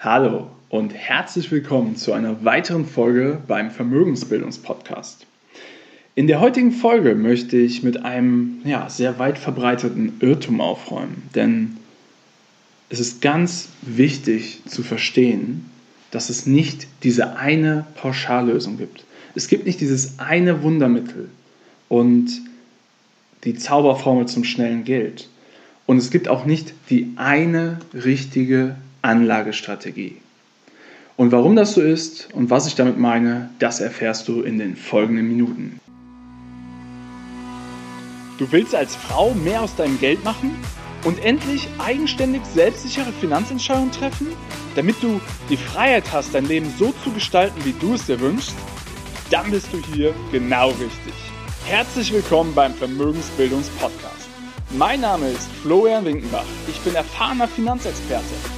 Hallo und herzlich willkommen zu einer weiteren Folge beim Vermögensbildungspodcast. In der heutigen Folge möchte ich mit einem ja, sehr weit verbreiteten Irrtum aufräumen, denn es ist ganz wichtig zu verstehen, dass es nicht diese eine Pauschallösung gibt. Es gibt nicht dieses eine Wundermittel und die Zauberformel zum schnellen Geld. Und es gibt auch nicht die eine richtige Anlagestrategie. Und warum das so ist und was ich damit meine, das erfährst du in den folgenden Minuten. Du willst als Frau mehr aus deinem Geld machen und endlich eigenständig selbstsichere Finanzentscheidungen treffen, damit du die Freiheit hast, dein Leben so zu gestalten, wie du es dir wünschst? Dann bist du hier genau richtig. Herzlich willkommen beim Vermögensbildungspodcast. Mein Name ist Florian Winkenbach. Ich bin erfahrener Finanzexperte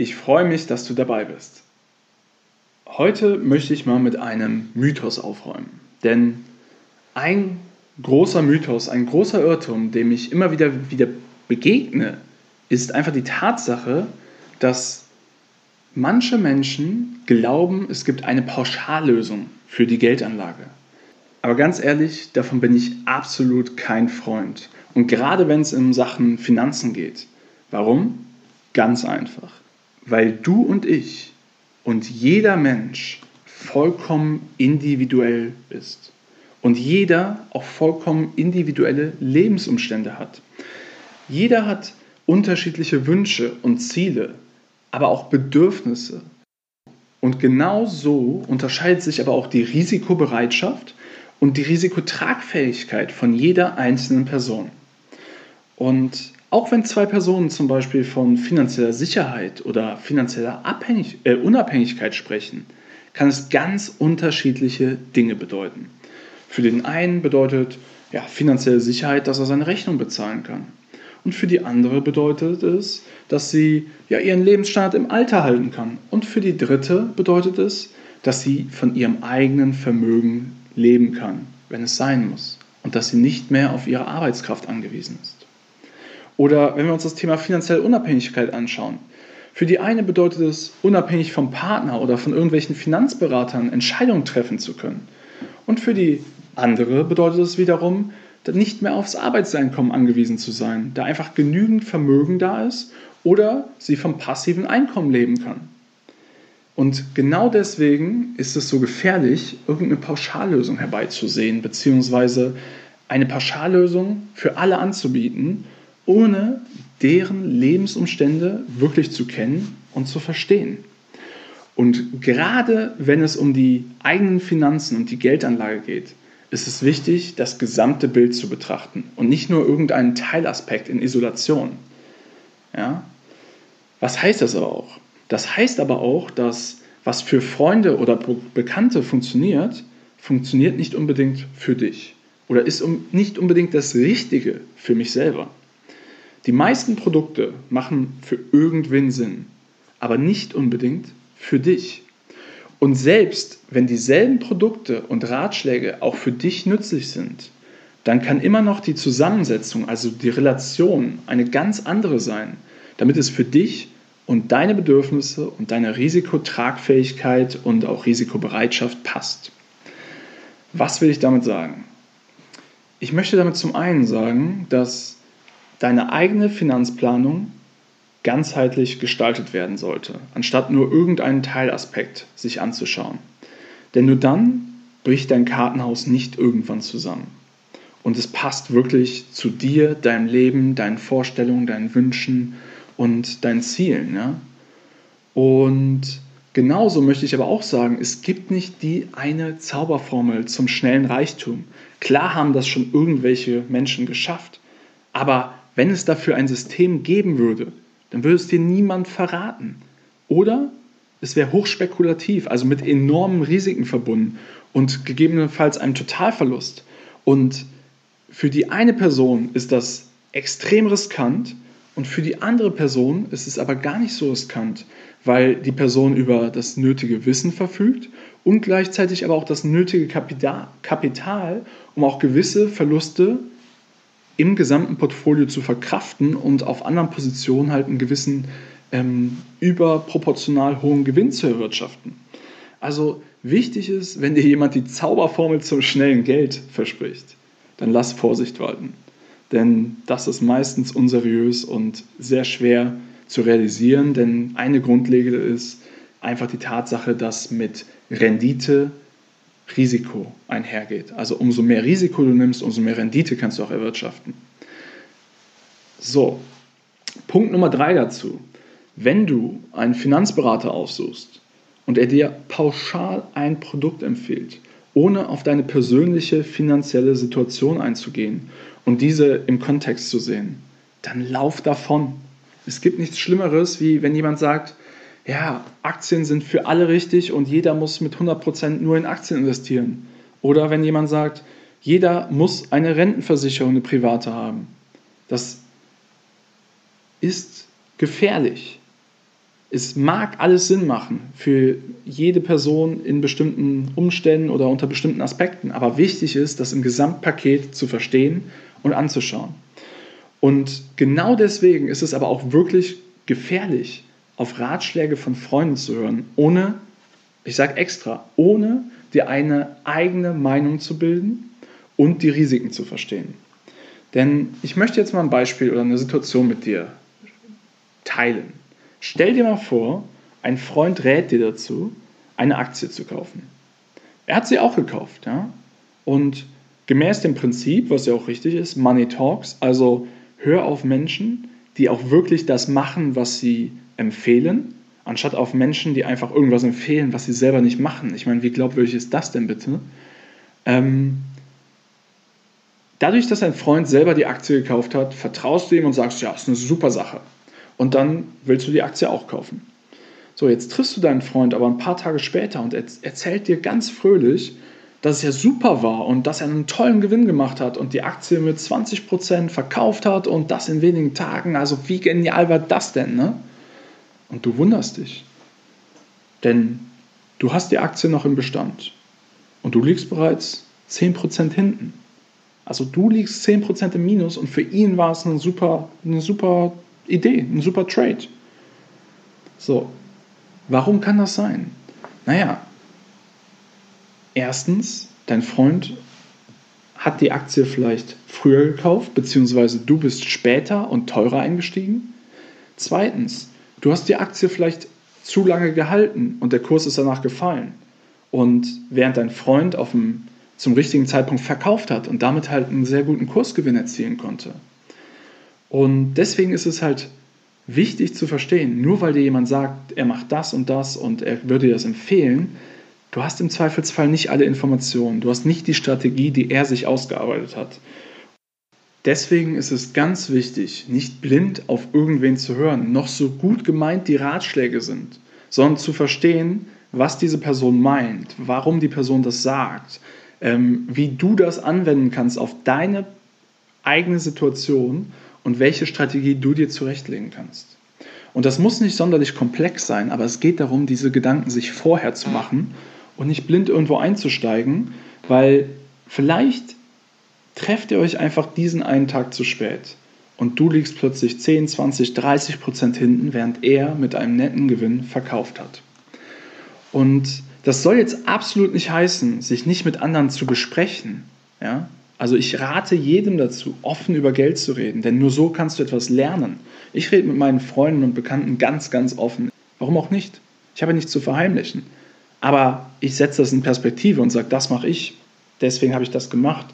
Ich freue mich, dass du dabei bist. Heute möchte ich mal mit einem Mythos aufräumen. Denn ein großer Mythos, ein großer Irrtum, dem ich immer wieder, wieder begegne, ist einfach die Tatsache, dass manche Menschen glauben, es gibt eine Pauschallösung für die Geldanlage. Aber ganz ehrlich, davon bin ich absolut kein Freund. Und gerade wenn es um Sachen Finanzen geht. Warum? Ganz einfach weil du und ich und jeder Mensch vollkommen individuell ist und jeder auch vollkommen individuelle Lebensumstände hat. Jeder hat unterschiedliche Wünsche und Ziele, aber auch Bedürfnisse. Und genau so unterscheidet sich aber auch die Risikobereitschaft und die Risikotragfähigkeit von jeder einzelnen Person. Und auch wenn zwei Personen zum Beispiel von finanzieller Sicherheit oder finanzieller Abhängig äh, Unabhängigkeit sprechen, kann es ganz unterschiedliche Dinge bedeuten. Für den einen bedeutet ja, finanzielle Sicherheit, dass er seine Rechnung bezahlen kann. Und für die andere bedeutet es, dass sie ja, ihren Lebensstandard im Alter halten kann. Und für die dritte bedeutet es, dass sie von ihrem eigenen Vermögen leben kann, wenn es sein muss. Und dass sie nicht mehr auf ihre Arbeitskraft angewiesen ist. Oder wenn wir uns das Thema finanzielle Unabhängigkeit anschauen. Für die eine bedeutet es, unabhängig vom Partner oder von irgendwelchen Finanzberatern Entscheidungen treffen zu können. Und für die andere bedeutet es wiederum, nicht mehr aufs Arbeitseinkommen angewiesen zu sein, da einfach genügend Vermögen da ist oder sie vom passiven Einkommen leben kann. Und genau deswegen ist es so gefährlich, irgendeine Pauschallösung herbeizusehen, beziehungsweise eine Pauschallösung für alle anzubieten, ohne deren Lebensumstände wirklich zu kennen und zu verstehen. Und gerade wenn es um die eigenen Finanzen und die Geldanlage geht, ist es wichtig, das gesamte Bild zu betrachten und nicht nur irgendeinen Teilaspekt in Isolation. Ja? Was heißt das aber auch? Das heißt aber auch, dass was für Freunde oder Bekannte funktioniert, funktioniert nicht unbedingt für dich oder ist nicht unbedingt das Richtige für mich selber. Die meisten Produkte machen für irgendwen Sinn, aber nicht unbedingt für dich. Und selbst wenn dieselben Produkte und Ratschläge auch für dich nützlich sind, dann kann immer noch die Zusammensetzung, also die Relation, eine ganz andere sein, damit es für dich und deine Bedürfnisse und deine Risikotragfähigkeit und auch Risikobereitschaft passt. Was will ich damit sagen? Ich möchte damit zum einen sagen, dass deine eigene Finanzplanung ganzheitlich gestaltet werden sollte, anstatt nur irgendeinen Teilaspekt sich anzuschauen. Denn nur dann bricht dein Kartenhaus nicht irgendwann zusammen. Und es passt wirklich zu dir, deinem Leben, deinen Vorstellungen, deinen Wünschen und deinen Zielen. Ja? Und genauso möchte ich aber auch sagen, es gibt nicht die eine Zauberformel zum schnellen Reichtum. Klar haben das schon irgendwelche Menschen geschafft, aber wenn es dafür ein System geben würde, dann würde es dir niemand verraten. Oder es wäre hochspekulativ, also mit enormen Risiken verbunden und gegebenenfalls einem Totalverlust. Und für die eine Person ist das extrem riskant und für die andere Person ist es aber gar nicht so riskant, weil die Person über das nötige Wissen verfügt und gleichzeitig aber auch das nötige Kapital, um auch gewisse Verluste im gesamten Portfolio zu verkraften und auf anderen Positionen halt einen gewissen ähm, überproportional hohen Gewinn zu erwirtschaften. Also wichtig ist, wenn dir jemand die Zauberformel zum schnellen Geld verspricht, dann lass Vorsicht walten. Denn das ist meistens unseriös und sehr schwer zu realisieren, denn eine Grundlegende ist einfach die Tatsache, dass mit Rendite Risiko einhergeht. Also umso mehr Risiko du nimmst, umso mehr Rendite kannst du auch erwirtschaften. So, Punkt Nummer drei dazu. Wenn du einen Finanzberater aufsuchst und er dir pauschal ein Produkt empfiehlt, ohne auf deine persönliche finanzielle Situation einzugehen und diese im Kontext zu sehen, dann lauf davon. Es gibt nichts Schlimmeres, wie wenn jemand sagt, ja, Aktien sind für alle richtig und jeder muss mit 100% nur in Aktien investieren. Oder wenn jemand sagt, jeder muss eine Rentenversicherung, eine private haben. Das ist gefährlich. Es mag alles Sinn machen für jede Person in bestimmten Umständen oder unter bestimmten Aspekten, aber wichtig ist, das im Gesamtpaket zu verstehen und anzuschauen. Und genau deswegen ist es aber auch wirklich gefährlich, auf Ratschläge von Freunden zu hören, ohne, ich sage extra, ohne dir eine eigene Meinung zu bilden und die Risiken zu verstehen. Denn ich möchte jetzt mal ein Beispiel oder eine Situation mit dir teilen. Stell dir mal vor, ein Freund rät dir dazu, eine Aktie zu kaufen. Er hat sie auch gekauft, ja? Und gemäß dem Prinzip, was ja auch richtig ist, Money Talks, also hör auf Menschen, die auch wirklich das machen, was sie empfehlen, anstatt auf Menschen, die einfach irgendwas empfehlen, was sie selber nicht machen. Ich meine, wie glaubwürdig ist das denn bitte? Ähm, dadurch, dass ein Freund selber die Aktie gekauft hat, vertraust du ihm und sagst, ja, ist eine super Sache. Und dann willst du die Aktie auch kaufen. So, jetzt triffst du deinen Freund aber ein paar Tage später und er erzählt dir ganz fröhlich, dass es ja super war und dass er einen tollen Gewinn gemacht hat und die Aktie mit 20% verkauft hat und das in wenigen Tagen. Also wie genial war das denn? Ne? Und du wunderst dich. Denn du hast die Aktie noch im Bestand und du liegst bereits 10% hinten. Also du liegst 10% im Minus und für ihn war es eine super, eine super Idee, ein super Trade. So, warum kann das sein? Naja, erstens, dein Freund hat die Aktie vielleicht früher gekauft, beziehungsweise du bist später und teurer eingestiegen. Zweitens, Du hast die Aktie vielleicht zu lange gehalten und der Kurs ist danach gefallen. Und während dein Freund auf dem, zum richtigen Zeitpunkt verkauft hat und damit halt einen sehr guten Kursgewinn erzielen konnte. Und deswegen ist es halt wichtig zu verstehen, nur weil dir jemand sagt, er macht das und das und er würde dir das empfehlen, du hast im Zweifelsfall nicht alle Informationen, du hast nicht die Strategie, die er sich ausgearbeitet hat. Deswegen ist es ganz wichtig, nicht blind auf irgendwen zu hören, noch so gut gemeint die Ratschläge sind, sondern zu verstehen, was diese Person meint, warum die Person das sagt, ähm, wie du das anwenden kannst auf deine eigene Situation und welche Strategie du dir zurechtlegen kannst. Und das muss nicht sonderlich komplex sein, aber es geht darum, diese Gedanken sich vorher zu machen und nicht blind irgendwo einzusteigen, weil vielleicht trefft ihr euch einfach diesen einen Tag zu spät und du liegst plötzlich 10, 20, 30 Prozent hinten, während er mit einem netten Gewinn verkauft hat. Und das soll jetzt absolut nicht heißen, sich nicht mit anderen zu besprechen. Ja? Also ich rate jedem dazu, offen über Geld zu reden, denn nur so kannst du etwas lernen. Ich rede mit meinen Freunden und Bekannten ganz, ganz offen. Warum auch nicht? Ich habe nichts zu verheimlichen. Aber ich setze das in Perspektive und sage, das mache ich, deswegen habe ich das gemacht.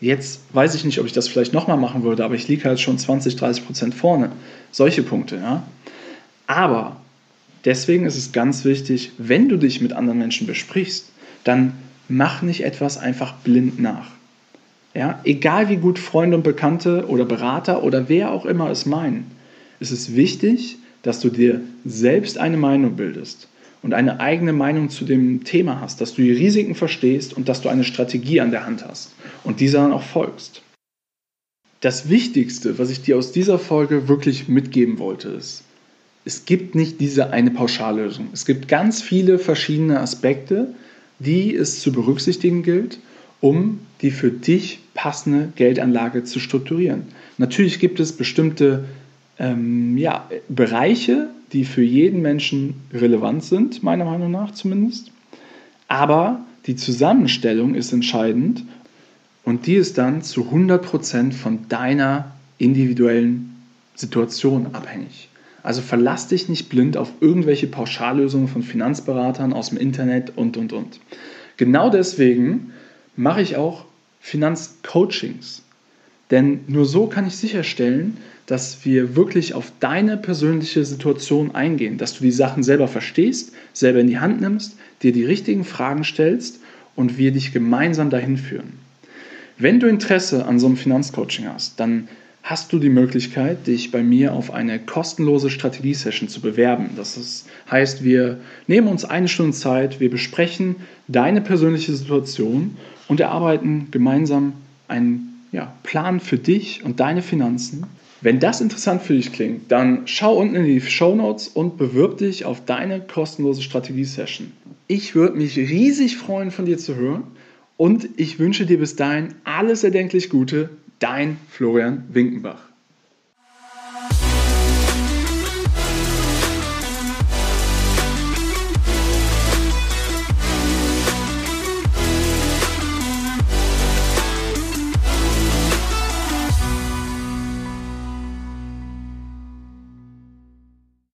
Jetzt weiß ich nicht, ob ich das vielleicht nochmal machen würde, aber ich liege halt schon 20, 30 Prozent vorne. Solche Punkte, ja. Aber deswegen ist es ganz wichtig, wenn du dich mit anderen Menschen besprichst, dann mach nicht etwas einfach blind nach. Ja, egal wie gut Freunde und Bekannte oder Berater oder wer auch immer es meinen, ist es wichtig, dass du dir selbst eine Meinung bildest und eine eigene Meinung zu dem Thema hast, dass du die Risiken verstehst und dass du eine Strategie an der Hand hast und dieser dann auch folgst. Das Wichtigste, was ich dir aus dieser Folge wirklich mitgeben wollte, ist, es gibt nicht diese eine Pauschallösung. Es gibt ganz viele verschiedene Aspekte, die es zu berücksichtigen gilt, um die für dich passende Geldanlage zu strukturieren. Natürlich gibt es bestimmte ähm, ja, Bereiche, die für jeden Menschen relevant sind, meiner Meinung nach zumindest. Aber die Zusammenstellung ist entscheidend und die ist dann zu 100% von deiner individuellen Situation abhängig. Also verlass dich nicht blind auf irgendwelche Pauschallösungen von Finanzberatern aus dem Internet und, und, und. Genau deswegen mache ich auch Finanzcoachings. Denn nur so kann ich sicherstellen, dass wir wirklich auf deine persönliche Situation eingehen, dass du die Sachen selber verstehst, selber in die Hand nimmst, dir die richtigen Fragen stellst und wir dich gemeinsam dahin führen. Wenn du Interesse an so einem Finanzcoaching hast, dann hast du die Möglichkeit, dich bei mir auf eine kostenlose Strategie-Session zu bewerben. Das heißt, wir nehmen uns eine Stunde Zeit, wir besprechen deine persönliche Situation und erarbeiten gemeinsam einen ja, Plan für dich und deine Finanzen, wenn das interessant für dich klingt, dann schau unten in die Show Notes und bewirb dich auf deine kostenlose Strategie-Session. Ich würde mich riesig freuen, von dir zu hören und ich wünsche dir bis dahin alles erdenklich Gute. Dein Florian Winkenbach.